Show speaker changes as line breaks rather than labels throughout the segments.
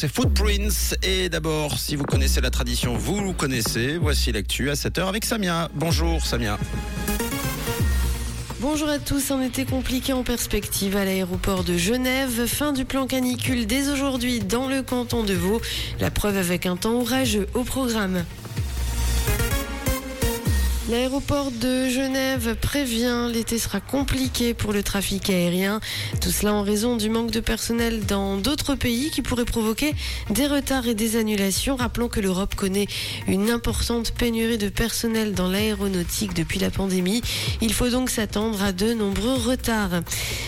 C'est Footprints et d'abord, si vous connaissez la tradition, vous connaissez. Voici l'actu à 7h avec Samia. Bonjour Samia.
Bonjour à tous, un été compliqué en perspective à l'aéroport de Genève. Fin du plan canicule dès aujourd'hui dans le canton de Vaud. La preuve avec un temps orageux au programme. L'aéroport de Genève prévient l'été sera compliqué pour le trafic aérien. Tout cela en raison du manque de personnel dans d'autres pays qui pourrait provoquer des retards et des annulations. Rappelons que l'Europe connaît une importante pénurie de personnel dans l'aéronautique depuis la pandémie. Il faut donc s'attendre à de nombreux retards.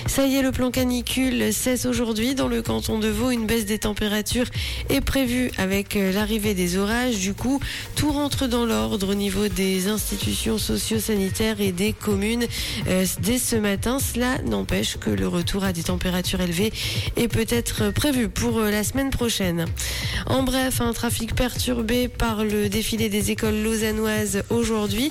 Ça y est, le plan canicule cesse aujourd'hui dans le canton de Vaud. Une baisse des températures est prévue avec l'arrivée des orages. Du coup, tout rentre dans l'ordre au niveau des institutions socio-sanitaires et des communes euh, dès ce matin. Cela n'empêche que le retour à des températures élevées est peut-être prévu pour euh, la semaine prochaine. En bref, un trafic perturbé par le défilé des écoles lausannoises aujourd'hui.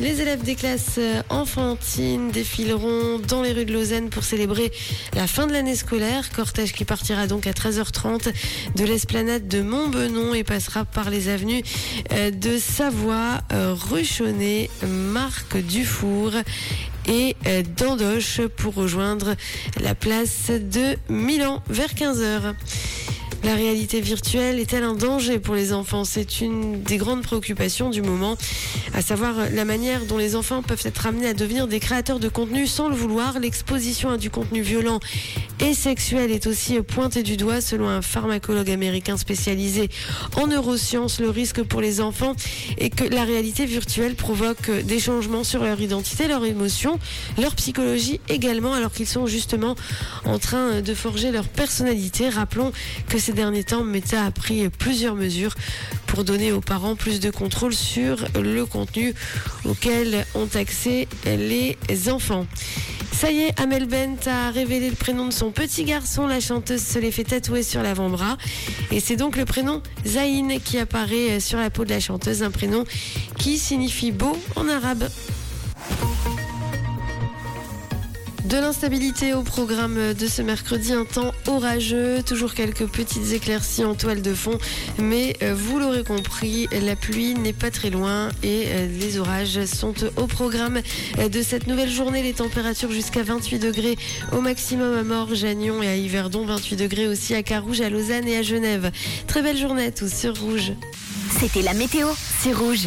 Les élèves des classes euh, enfantines défileront dans les rues de Lausanne pour célébrer la fin de l'année scolaire. Cortège qui partira donc à 13h30 de l'esplanade de Montbenon et passera par les avenues de Savoie, Ruchonnet Marc Dufour et euh, d'Andoche pour rejoindre la place de Milan vers 15h. La réalité virtuelle est-elle un danger pour les enfants? C'est une des grandes préoccupations du moment, à savoir la manière dont les enfants peuvent être amenés à devenir des créateurs de contenu sans le vouloir. L'exposition à du contenu violent et sexuel est aussi pointée du doigt selon un pharmacologue américain spécialisé en neurosciences. Le risque pour les enfants est que la réalité virtuelle provoque des changements sur leur identité, leurs émotions, leur psychologie également, alors qu'ils sont justement en train de forger leur personnalité. Rappelons que ces derniers temps, Meta a pris plusieurs mesures pour donner aux parents plus de contrôle sur le contenu auquel ont accès les enfants. Ça y est, Amel Bent a révélé le prénom de son petit garçon. La chanteuse se l'est fait tatouer sur l'avant-bras. Et c'est donc le prénom Zayn qui apparaît sur la peau de la chanteuse. Un prénom qui signifie beau en arabe. De l'instabilité au programme de ce mercredi, un temps orageux, toujours quelques petites éclaircies en toile de fond, mais euh, vous l'aurez compris, la pluie n'est pas très loin et euh, les orages sont au programme de cette nouvelle journée. Les températures jusqu'à 28 degrés au maximum à Morges, à et à Yverdon, 28 degrés aussi à Carouge, à Lausanne et à Genève. Très belle journée à tous sur Rouge.
C'était la météo, c'est Rouge.